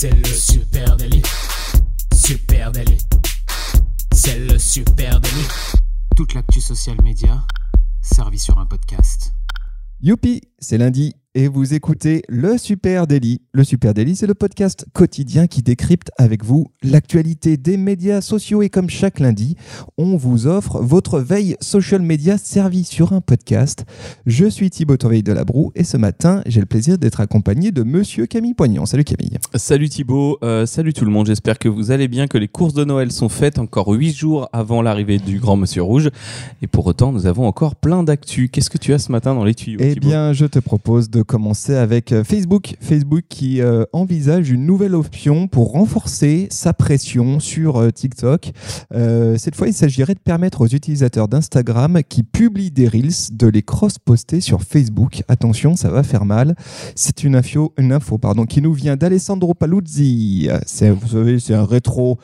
C'est le super délit. Super délit. C'est le super délit. Toute l'actu social média servie sur un podcast. Youpi, c'est lundi et vous écoutez le Super Daily. Le Super Daily, c'est le podcast quotidien qui décrypte avec vous l'actualité des médias sociaux et comme chaque lundi, on vous offre votre veille social media servie sur un podcast. Je suis Thibaut Tourveille de la Broue et ce matin, j'ai le plaisir d'être accompagné de monsieur Camille Poignant. Salut Camille. Salut Thibaut, euh, salut tout le monde, j'espère que vous allez bien, que les courses de Noël sont faites encore huit jours avant l'arrivée du grand monsieur rouge et pour autant, nous avons encore plein d'actu. Qu'est-ce que tu as ce matin dans les tuyaux Eh bien, je te propose de commencer avec euh, Facebook. Facebook qui euh, envisage une nouvelle option pour renforcer sa pression sur euh, TikTok. Cette fois, il s'agirait de permettre aux utilisateurs d'Instagram qui publient des Reels de les cross-poster sur Facebook. Attention, ça va faire mal. C'est une info, une info pardon, qui nous vient d'Alessandro Paluzzi. C'est, vous savez, c'est un rétro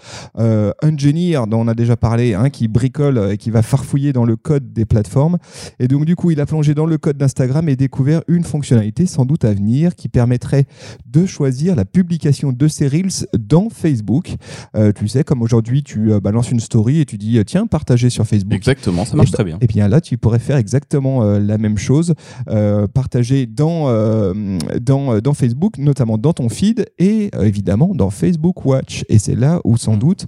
engineer dont on a déjà parlé, hein, qui bricole et qui va farfouiller dans le code des plateformes. Et donc, du coup, il a plongé dans le code d'Instagram et découvert une fonctionnalité sans doute à venir qui permettrait de choisir la publication de ces Reels dans Facebook. Euh, tu sais, comme aujourd'hui, tu euh, balances une story et tu dis, euh, tiens, partagez sur Facebook. Exactement, ça marche Et très bien. Et bien là, tu pourrais faire exactement euh, la même chose, partager dans, dans, dans Facebook, notamment dans ton feed et évidemment dans Facebook Watch. Et c'est là où sans Mm. doute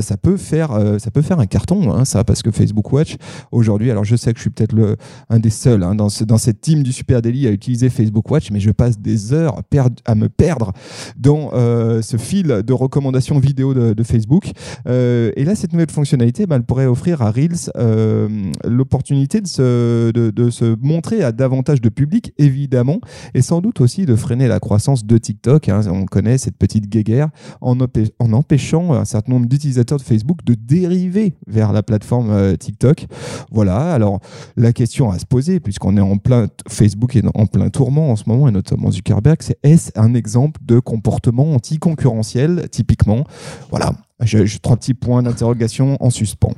ça, peut faire, ça peut faire un carton, hein, ça, parce que Facebook Watch, aujourd'hui, alors je sais que je suis peut-être un des seuls hein, dans, ce- dans cette team du Super Daily à utiliser Facebook Watch, mais je passe des heures à me perdre dans euh, ce fil de recommandations vidéo de, Facebook. Euh, et là, cette nouvelle fonctionnalité, ben, elle pourrait offrir à Reels euh, l'opportunité de se, de, se montrer à davantage de public, évidemment, et sans doute aussi de freiner la croissance de TikTok. hein. on connaît cette petite guéguerre en, en empêchant un certain nombre d'utilisateurs de Facebook de dériver vers la plateforme TikTok. Voilà, alors la question à se poser, puisqu'on est en plein, Facebook est en plein en ce moment, et notamment Zuckerberg, c'est est-ce un exemple de comportement anticoncurrentiel, typiquement? Voilà, j'ai trois petits points d'interrogation en suspens.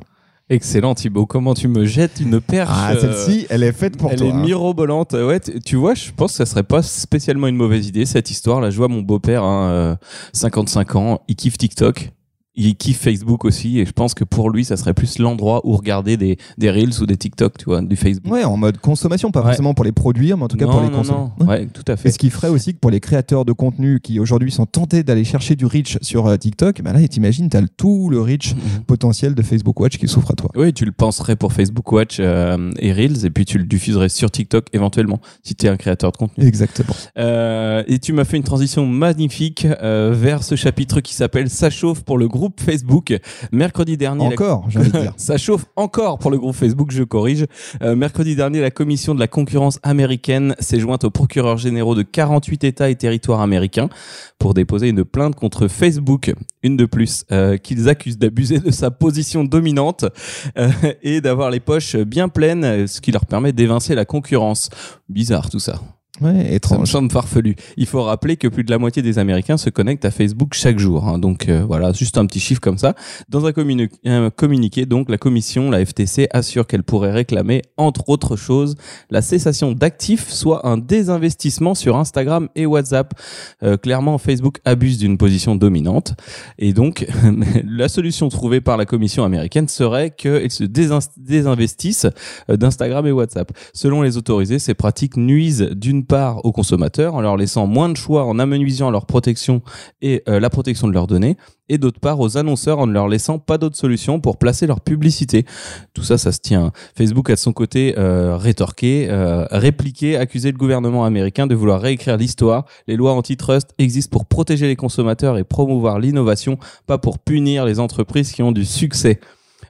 Excellent Thibaut, comment tu me jettes une perche Ah, euh, celle-ci, elle est faite pour elle toi. est hein. mirobolante. Ouais, tu vois, je pense que ça serait pas spécialement une mauvaise idée cette histoire. Là, je vois mon beau-père, hein, euh, 55 ans, il kiffe TikTok. Il kiffe Facebook aussi et je pense que pour lui ça serait plus l'endroit où regarder des, des Reels ou des TikTok tu vois du Facebook. Ouais, en mode consommation, pas Ouais. forcément pour les produire, mais en tout cas non, pour les consommer. non. Ouais, tout à Et fait. ce qui ferait aussi que pour les créateurs de contenu qui aujourd'hui sont tentés d'aller chercher du reach sur euh, TikTok, ben là, t'imagines, t'as tout le reach Mhm. potentiel de Facebook Watch qui s'offre à toi. Oui, tu le penserais pour Facebook Watch euh, et Reels, et puis tu le diffuserais sur TikTok éventuellement, si tu es un créateur de contenu. Exactement. Euh, et tu m'as fait une transition magnifique euh, vers ce chapitre qui s'appelle Ça chauffe pour le groupe Facebook. Mercredi dernier, la- Encore, j'ai envie de dire. ça chauffe encore pour le groupe Facebook, je corrige. Euh, mercredi dernier, la commission de la concurrence américaine s'est jointe aux procureurs généraux de 48 États et territoires américains pour déposer une plainte contre Facebook, une de plus, euh, qu'ils accusent d'abuser de sa position dominante euh, et d'avoir les poches bien pleines, ce qui leur permet d'évincer la concurrence. Bizarre tout ça. Ouais, Ça me étrange. semble farfelu. Il faut rappeler que plus de la moitié des Américains se connectent à Facebook chaque jour. hein. Donc euh, voilà, juste un petit chiffre comme ça. Dans un, communi- un communiqué, donc la commission, la FTC, assure qu'elle pourrait réclamer, entre autres choses, la cessation d'actifs, soit un désinvestissement sur Instagram et WhatsApp. Euh, clairement, Facebook abuse d'une position dominante. Et donc, la solution trouvée par la commission américaine serait qu'ils se désin- désinvestissent euh, d'Instagram et WhatsApp. Selon les autorisés, ces pratiques nuisent d'une part aux consommateurs en leur laissant moins de choix en amenuisant leur protection et euh, la protection de leurs données, et d'autre part aux annonceurs en ne leur laissant pas d'autre solution pour placer leur publicité. Tout ça, ça se tient. Facebook a de son côté euh, rétorqué, euh, répliqué, accusé le gouvernement américain de vouloir réécrire l'histoire. Les lois antitrust existent pour protéger les consommateurs et promouvoir l'innovation, pas pour punir les entreprises qui ont du succès.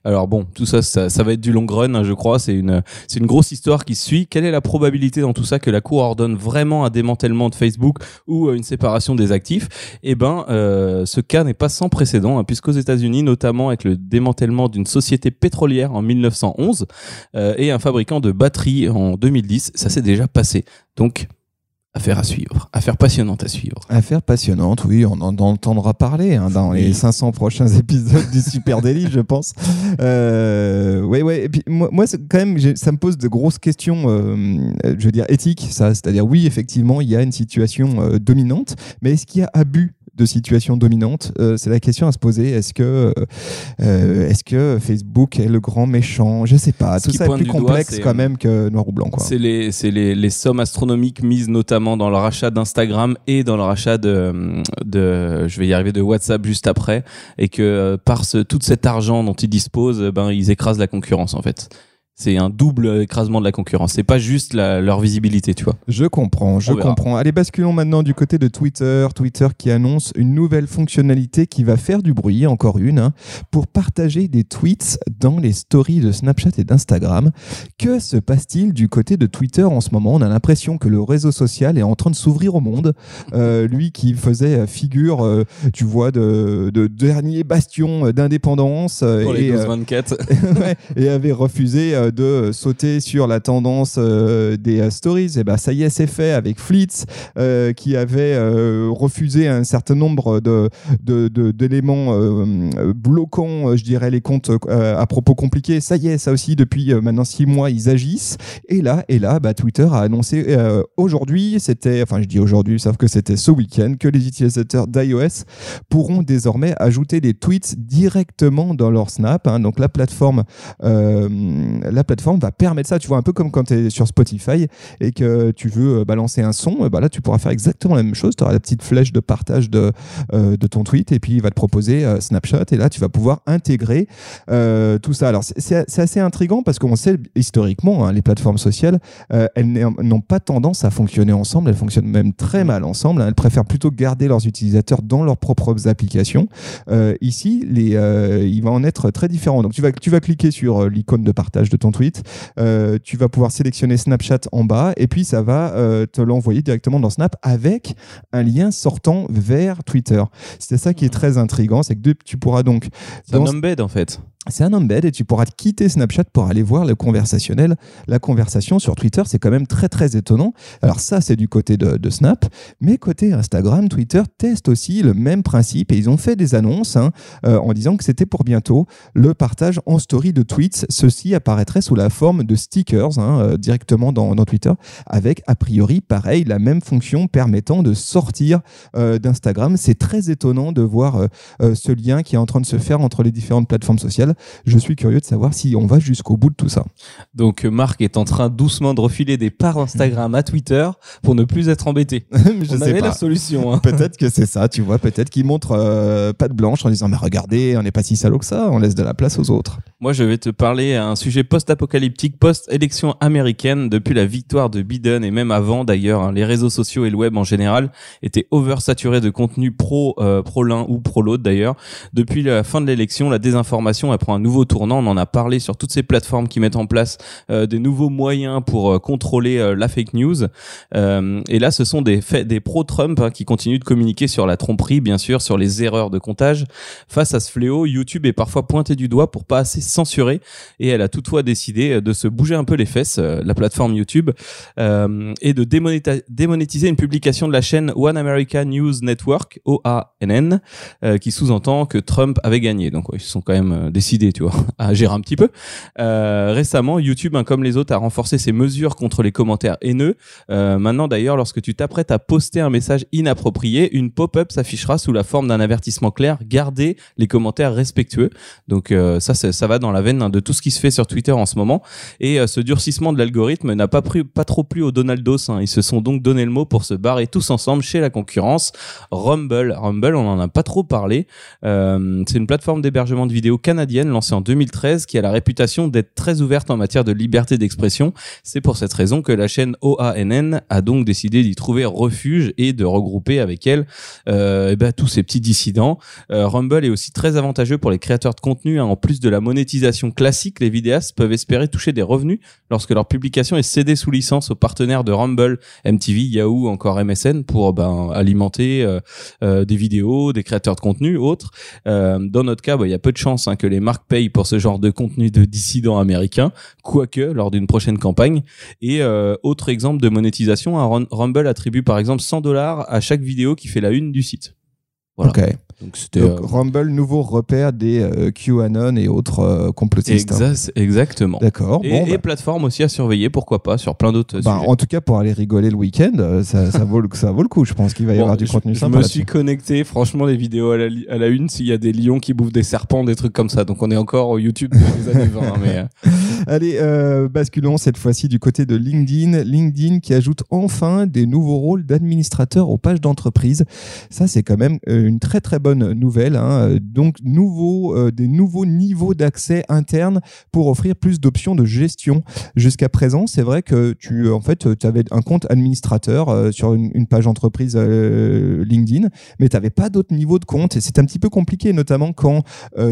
Alors bon, tout ça, ça, va être du long run, hein, je crois. C'est une, c'est une grosse histoire qui suit. Quelle est la probabilité dans tout ça que la Cour ordonne vraiment un démantèlement de Facebook ou euh, une séparation des actifs? Eh ben, euh, ce cas n'est pas sans précédent, hein, puisqu'aux États-Unis, notamment avec le démantèlement d'une société pétrolière en 1911 euh, et un fabricant de batteries en 2010, ça s'est déjà passé. Donc, affaire à suivre, affaire passionnante à suivre. Affaire passionnante, oui, on en entendra parler hein, dans les Oui. 500 prochains épisodes du Super Daily, je pense. Euh, ouais, ouais. Et puis moi, moi c'est quand même, ça me pose de grosses questions, euh, je veux dire éthiques, ça. C'est-à-dire, oui, effectivement, il y a une situation euh, dominante, mais est-ce qu'il y a abus de situation dominante. Euh, c'est la question à se poser. Est-ce que, euh, est-ce que Facebook est le grand méchant? Je sais pas. Ce Tout ça est plus doigt, complexe quand même que noir ou blanc. C'est les, c'est les, les sommes astronomiques mises notamment dans le rachat d'Instagram et dans le rachat de, de, je vais y arriver, de WhatsApp juste après, et que euh, par ce, tout cet argent dont ils disposent, euh, ben ils écrasent la concurrence en fait. C'est un double écrasement de la concurrence. C'est pas juste la- leur visibilité, tu vois. Je comprends, je comprends. Allez, basculons maintenant du côté de Twitter. Twitter qui annonce une nouvelle fonctionnalité qui va faire du bruit, encore une, hein, pour partager des tweets dans les stories de Snapchat et d'Instagram. Que se passe-t-il du côté de Twitter en ce moment? On a l'impression que le réseau social est en train de s'ouvrir au monde. Euh, lui qui faisait figure, euh, tu vois, de, de dernier bastion d'indépendance euh, Pour les et, euh, 12-24. Ouais, et avait refusé euh, de sauter sur la tendance euh, des euh, stories. Et ben ça y est, c'est fait avec euh, qui avait refusé un certain nombre de de- de- d'éléments euh, euh, bloquant, euh, je dirais, les comptes à propos compliqués. Ça y est, ça aussi depuis maintenant six mois, ils agissent. Et là, et là, bah, Twitter a annoncé aujourd'hui, c'était, enfin je dis aujourd'hui, sauf que c'était ce week-end, que les utilisateurs d'iOS pourront désormais ajouter des tweets directement dans leur Snap. hein. Donc la plateforme, la plateforme va permettre ça. Tu vois, un peu comme quand tu es sur Spotify et que tu veux euh, balancer un son, euh, bah là tu pourras faire exactement la même chose. Tu auras la petite flèche de partage de, euh, de ton tweet et puis il va te proposer euh, Snapshot et là tu vas pouvoir intégrer tout ça. Alors c'est- assez intriguant parce qu'on sait historiquement, hein, les plateformes sociales, elles n'ont pas tendance à fonctionner ensemble, elles fonctionnent même très mal ensemble. hein. Elles préfèrent plutôt garder leurs utilisateurs dans leurs propres applications. Ici, les, il va en être très différent. Donc tu vas, tu vas cliquer sur l'icône de partage de ton tweet, euh, tu vas pouvoir sélectionner Snapchat en bas et puis ça va euh, te l'envoyer directement dans Snap avec un lien sortant vers Twitter. C'est ça qui est très intriguant, c'est que tu pourras donc C'est un embed en fait. c'est un embed et tu pourras quitter Snapchat pour aller voir le conversationnel. La conversation sur Twitter, c'est quand même très très étonnant. Alors ça, c'est du côté de, de Snap, mais côté Instagram, Twitter teste aussi le même principe et ils ont fait des annonces hein, euh, en disant que c'était pour bientôt le partage en story de tweets. Ceci apparaîtrait sous la forme de stickers hein, euh, directement dans, dans Twitter, avec a priori pareil la même fonction permettant de sortir euh, d'Instagram. C'est très étonnant de voir euh, ce lien qui est en train de se faire entre les différentes plateformes sociales. Je suis curieux de savoir si on va jusqu'au bout de tout ça. Donc Marc est en train doucement de refiler des parts Instagram à Twitter pour ne plus être embêté. je On sais avait pas. la solution. hein. Peut-être que c'est ça, tu vois. Peut-être qu'ils montrent euh, patte blanche en disant Mais regardez, on n'est pas si salaud que ça, on laisse de la place aux autres. Moi, je vais te parler à un sujet post-apocalyptique, post-élection américaine. Depuis la victoire de Biden et même avant d'ailleurs, hein, les réseaux sociaux et le web en général étaient oversaturés de contenu pro euh, pro l'un ou pro l'autre d'ailleurs. Depuis la fin de l'élection, la désinformation elle prend un nouveau tournant. On en a parlé sur toutes ces plateformes qui mettent en place euh, des nouveaux moyens pour euh, contrôler la fake news. Et là, ce sont des des pro-Trump hein, qui continuent de communiquer sur la tromperie, bien sûr, sur les erreurs de comptage. Face à ce fléau, YouTube est parfois pointé du doigt pour pas assez censurer et elle a toutefois décidé euh, de se bouger un peu les fesses, euh, la plateforme YouTube, euh, et de démonétiser une publication de la chaîne One America News Network, OANN, euh, qui sous-entend que Trump avait gagné. Donc ouais, ils se sont quand même décidés, tu vois, à agir un petit peu. Récemment, YouTube, hein, comme les autres, a renforcé ses mesures contre les commentaires haineux. Maintenant, d'ailleurs, lorsque tu t'apprêtes à poster un message inapproprié, une pop-up s'affichera sous la forme d'un avertissement clair. Gardez les commentaires respectueux. Donc ça, ça va dans la veine hein, de tout ce qui se fait sur Twitter en ce moment. Et euh, ce durcissement de l'algorithme n'a pas, pas trop plu aux Donaldos. hein. Ils se sont donc donné le mot pour se barrer tous ensemble chez la concurrence. Rumble, Rumble, on en a pas trop parlé. Euh, c'est une plateforme d'hébergement de vidéos canadienne lancée en 2013 qui a la réputation d'être très ouverte en matière de liberté d'expression. C'est pour cette raison que la chaîne OANN a donc décidé d'y trouver refuge et de regrouper avec elle euh, eh ben, tous ces petits dissidents. Rumble est aussi très avantageux pour les créateurs de contenu. hein. En plus de la monétisation classique, les vidéastes peuvent espérer toucher des revenus lorsque leur publication est cédée sous licence aux partenaires de Rumble, MTV, Yahoo, encore MSN pour ben, alimenter euh, euh, des vidéos, des créateurs de contenu, autres. Euh, dans notre cas, bah, il y a peu de chances hein, que les marques payent pour ce genre de contenu de dissidents américains, quoique lors d'une prochaine campagne. Et autre exemple de monétisation, Rum- Rumble attribue par exemple 100 dollars à chaque vidéo qui fait la une du site. Voilà. Donc Donc euh, Rumble, nouveau repère des euh, QAnon et autres euh, complotistes. hein. exact- exactement. D'accord. Et, Bon, et bah, plateforme aussi à surveiller, pourquoi pas, sur plein d'autres bah, sujets. en tout cas, pour aller rigoler le week-end, euh, ça, ça, vaut, le- ça vaut le coup. Je pense qu'il va y Bon, avoir du je, contenu je sympa. me là-dessus. suis connecté, franchement, les vidéos à la, à la une, s'il y a des lions qui bouffent des serpents, des trucs comme ça. Donc on est encore au YouTube des années 20. hein, mais, euh, Allez, euh, basculons cette fois-ci du côté de LinkedIn. LinkedIn qui ajoute enfin des nouveaux rôles d'administrateur aux pages d'entreprise. Ça, c'est quand même euh, une très très bonne nouvelle. hein. Euh, Donc, nouveau, euh, des nouveaux niveaux d'accès interne pour offrir plus d'options de gestion. Jusqu'à présent, c'est vrai que tu, euh, en fait, tu avais un compte administrateur sur une, page entreprise LinkedIn, mais tu n'avais pas d'autres niveaux de compte. Et c'est un petit peu compliqué, notamment quand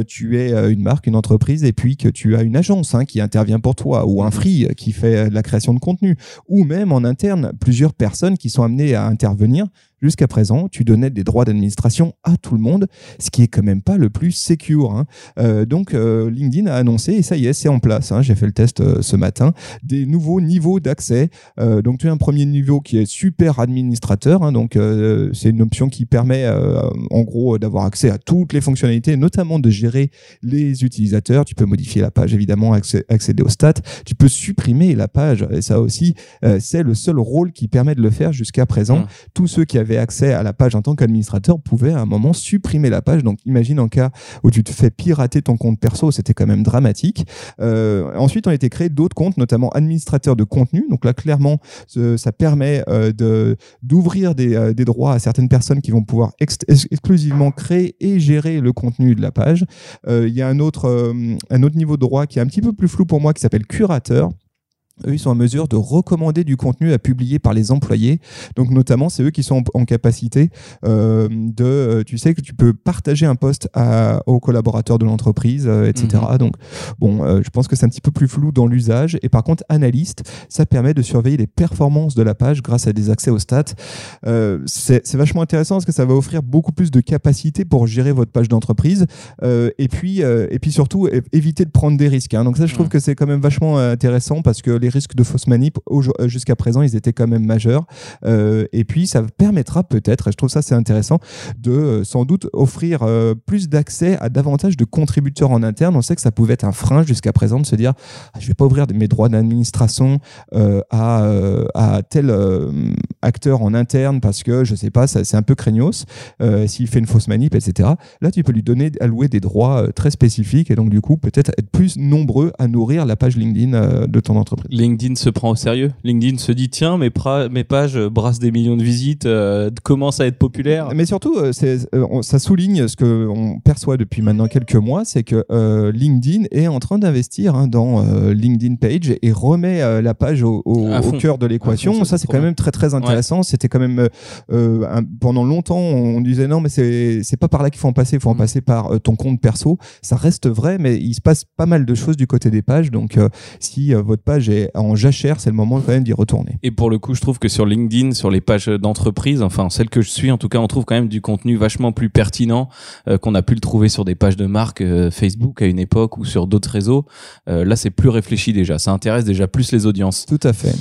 tu es une marque, une entreprise, et puis que tu as une agence hein, qui intervient pour toi, ou un free qui fait la création de contenu, ou même en interne, plusieurs personnes qui sont amenées à intervenir. Jusqu'à présent, tu donnais des droits d'administration à tout le monde, ce qui est quand même pas le plus secure. hein. Euh, donc, euh, LinkedIn a annoncé, et ça y est, c'est en place. hein, J'ai fait le test euh, ce matin, des nouveaux niveaux d'accès. Donc, tu as un premier niveau qui est super administrateur. hein, donc, c'est une option qui permet, en gros, d'avoir accès à toutes les fonctionnalités, notamment de gérer les utilisateurs. Tu peux modifier la page, évidemment, accé- accéder aux stats. Tu peux supprimer la page. Et ça aussi, c'est le seul rôle qui permet de le faire jusqu'à présent. Mm. Tous ceux qui avaient accès à la page en tant qu'administrateur pouvaient à un moment supprimer la page. Donc, imagine en cas où tu te fais pirater ton compte perso, c'était quand même dramatique. Euh, ensuite, ont été créés d'autres comptes, notamment administrateurs de contenu. Donc là, clairement, ça permet euh, de d'ouvrir des, euh, des droits à certaines personnes qui vont pouvoir ex- ex- exclusivement créer et gérer le contenu de la page. Il y a un autre, un autre niveau de droit qui est un petit peu plus flou pour moi, qui s'appelle curateur. Eux, ils sont en mesure de recommander du contenu à publier par les employés. Donc, notamment, c'est eux qui sont en, en capacité euh, de, euh, tu sais, que tu peux partager un poste à, aux collaborateurs de l'entreprise, euh, etc. Donc, bon, euh, je pense que c'est un petit peu plus flou dans l'usage. Et par contre, analyste, ça permet de surveiller les performances de la page grâce à des accès aux stats. C'est vachement intéressant parce que ça va offrir beaucoup plus de capacité pour gérer votre page d'entreprise. Et puis, et puis surtout, éviter de prendre des risques. hein. Donc ça, je trouve que c'est quand même vachement intéressant parce que les risques de fausse manip aujo- euh, jusqu'à présent, ils étaient quand même majeurs. Euh, et puis, ça permettra peut-être, et je trouve ça c'est intéressant, de euh, sans doute offrir plus d'accès à davantage de contributeurs en interne. On sait que ça pouvait être un frein jusqu'à présent de se dire, ah, je vais pas ouvrir mes droits d'administration à, tel acteur en interne parce que je sais pas, c'est un peu craignos s'il fait une fausse manip, etc. Là, tu peux lui donner, allouer des droits très spécifiques et donc du coup peut-être être plus nombreux à nourrir la page LinkedIn de ton entreprise. LinkedIn se prend au sérieux. LinkedIn se dit tiens, mes, pages brassent des millions de visites, euh, commencent à être populaires. Mais surtout, euh, euh, ça souligne ce que on perçoit depuis maintenant quelques mois, c'est que LinkedIn est en train d'investir hein, dans LinkedIn Page et remet la page au, cœur de l'équation. ça, c'est quand même très très intéressant. C'était quand même un- pendant longtemps, on disait non, mais c'est pas par là qu'il faut en passer. Il faut en Mm. passer par ton compte perso. Ça reste vrai, mais il se passe pas mal de choses du côté des pages. Donc, si votre page est en jachère, c'est le moment quand même d'y retourner. Et pour le coup, je trouve que sur LinkedIn, sur les pages d'entreprise, enfin celles que je suis, en tout cas, on trouve quand même du contenu vachement plus pertinent euh, qu'on a pu le trouver sur des pages de marque euh, Facebook à une époque ou sur d'autres réseaux. Euh, là, c'est plus réfléchi déjà. Ça intéresse déjà plus les audiences. Tout à fait.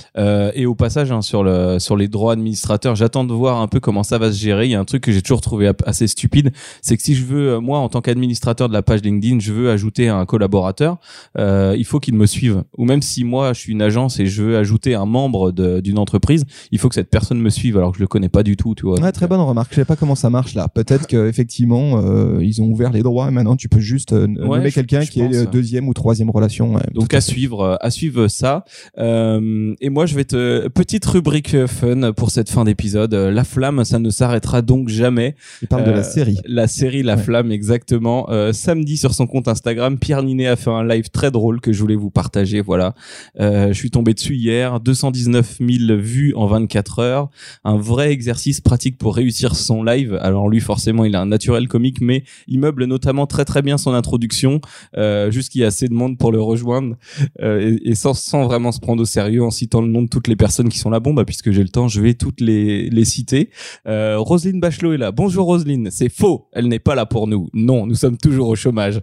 Et au passage, hein, sur, le, sur les droits administrateurs, j'attends de voir un peu comment ça va se gérer. Il y a un truc que j'ai toujours trouvé assez stupide, c'est que si je veux, moi, en tant qu'administrateur de la page LinkedIn, je veux ajouter un collaborateur, il faut qu'il me suive. Ou même si moi, je suis agence et je veux ajouter un membre d'une entreprise, il faut que cette personne me suive alors que je le connais pas du tout, tu vois. Ouais, très bonne remarque. Je sais pas comment ça marche là. Peut-être qu'effectivement, euh, ils ont ouvert les droits et maintenant tu peux juste euh, nommer quelqu'un qui pense, est deuxième ou troisième relation. ouais, Donc à suivre, à suivre ça. Euh, et moi, je vais te petite rubrique euh, fun pour cette fin d'épisode. Euh, La flamme, ça ne s'arrêtera donc jamais. Il parle de la série. La série La Ouais. Flamme, exactement. Samedi sur son compte Instagram, Pierre Ninet a fait un live très drôle que je voulais vous partager. Voilà, Euh, je suis tombé dessus hier. 219 000 vues en 24 heures. Un vrai exercice pratique pour réussir son live. Alors lui, forcément, il a un naturel comique, mais il meuble notamment très très bien son introduction, euh, juste qu'il y a assez de monde pour le rejoindre euh, et, sans, vraiment se prendre au sérieux en citant le nom de toutes les personnes qui sont là. Bon, bah puisque j'ai le temps, je vais toutes les les citer. Euh, Roselyne Bachelot est là. Bonjour Roselyne. C'est faux. Elle n'est pas là pour nous. Non, nous sommes toujours au chômage.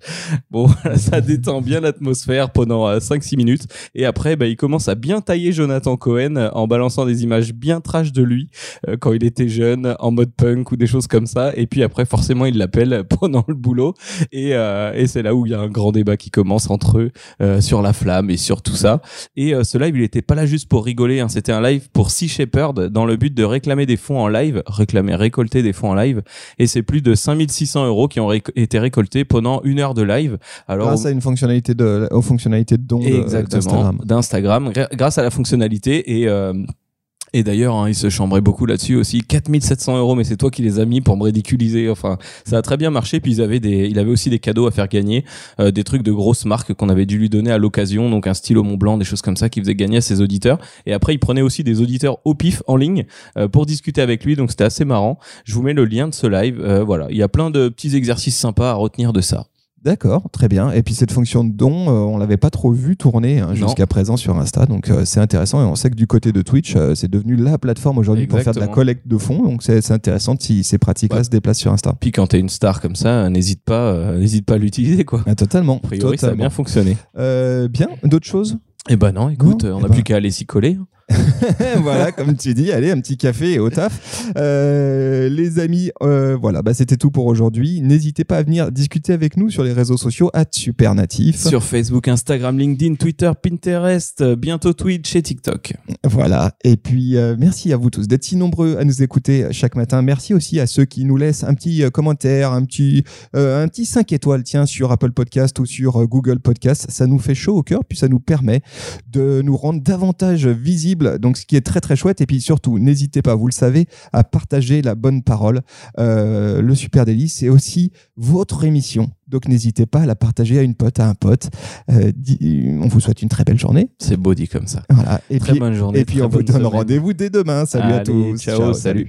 Bon, ça détend bien l'atmosphère pendant 5-6 minutes. Et après, ben, bah, il commence à bien tailler Jonathan Cohen euh, en balançant des images bien trash de lui euh, quand il était jeune, en mode punk ou des choses comme ça. Et puis après, forcément, il l'appelle pendant le boulot. Et, euh, et c'est là où il y a un grand débat qui commence entre eux euh, sur la flamme et sur tout ça. Et ce live, il était pas là juste pour rigoler. hein. C'était un live pour Sea Shepherd dans le but de réclamer des fonds en live, réclamer, récolter des fonds en live. Et c'est plus de 5600 euros qui ont réc- été récoltés pendant une heure de live. Alors, Grâce à une fonctionnalité de, aux fonctionnalités de don de- Exactement, d'Instagram. Grâce à la fonctionnalité et euh, et d'ailleurs, hein, il se chambrait beaucoup là-dessus aussi. 4700 euros, mais c'est toi qui les as mis pour me ridiculiser. Enfin, ça a très bien marché. Puis ils avaient des, il avait aussi des cadeaux à faire gagner, euh, des trucs de grosses marques qu'on avait dû lui donner à l'occasion, donc un stylo Mont Blanc, des choses comme ça, qui faisait gagner à ses auditeurs. Et après, il prenait aussi des auditeurs au pif en ligne euh, pour discuter avec lui. Donc c'était assez marrant. Je vous mets le lien de ce live. Voilà, il y a plein de petits exercices sympas à retenir de ça. D'accord, très bien. Et puis cette fonction de don, euh, on l'avait pas trop vu tourner hein, jusqu'à présent sur Insta, donc euh, c'est intéressant. Et on sait que du côté de Twitch, euh, c'est devenu la plateforme aujourd'hui pour faire de la collecte de fonds. Donc c'est intéressant si ces pratiques-là se déplacent sur Insta. Puis quand t'es une star comme ça, n'hésite pas, n'hésite pas à l'utiliser quoi. Ah, totalement. A priori, ça a bien fonctionné. Bien, d'autres choses? Eh ben non, écoute, Non, on eh n'a ben. plus qu'à aller s'y coller. voilà, comme tu dis, allez, un petit café et au taf. Euh, les amis, euh, voilà, bah, c'était tout pour aujourd'hui. N'hésitez pas à venir discuter avec nous sur les réseaux sociaux at Supernatif. Sur Facebook, Instagram, LinkedIn, Twitter, Pinterest, euh, bientôt Twitch et TikTok. Voilà. Et puis, euh, merci à vous tous d'être si nombreux à nous écouter chaque matin. Merci aussi à ceux qui nous laissent un petit commentaire, un petit, un petit 5 étoiles, tiens, sur Apple Podcast ou sur Google Podcast. Ça nous fait chaud au cœur, puis ça nous permet de nous rendre davantage visibles. Donc, ce qui est très, très chouette. Et puis, surtout, n'hésitez pas, vous le savez, à partager la bonne parole. Euh, le Super Délice, c'est aussi votre émission. Donc, n'hésitez pas à la partager à une pote, à un pote. Euh, on vous souhaite une très belle journée. C'est beau dit comme ça. Voilà. Et Très puis, bonne journée. et puis on vous donne rendez-vous dès demain. Salut à tous. ciao, salut.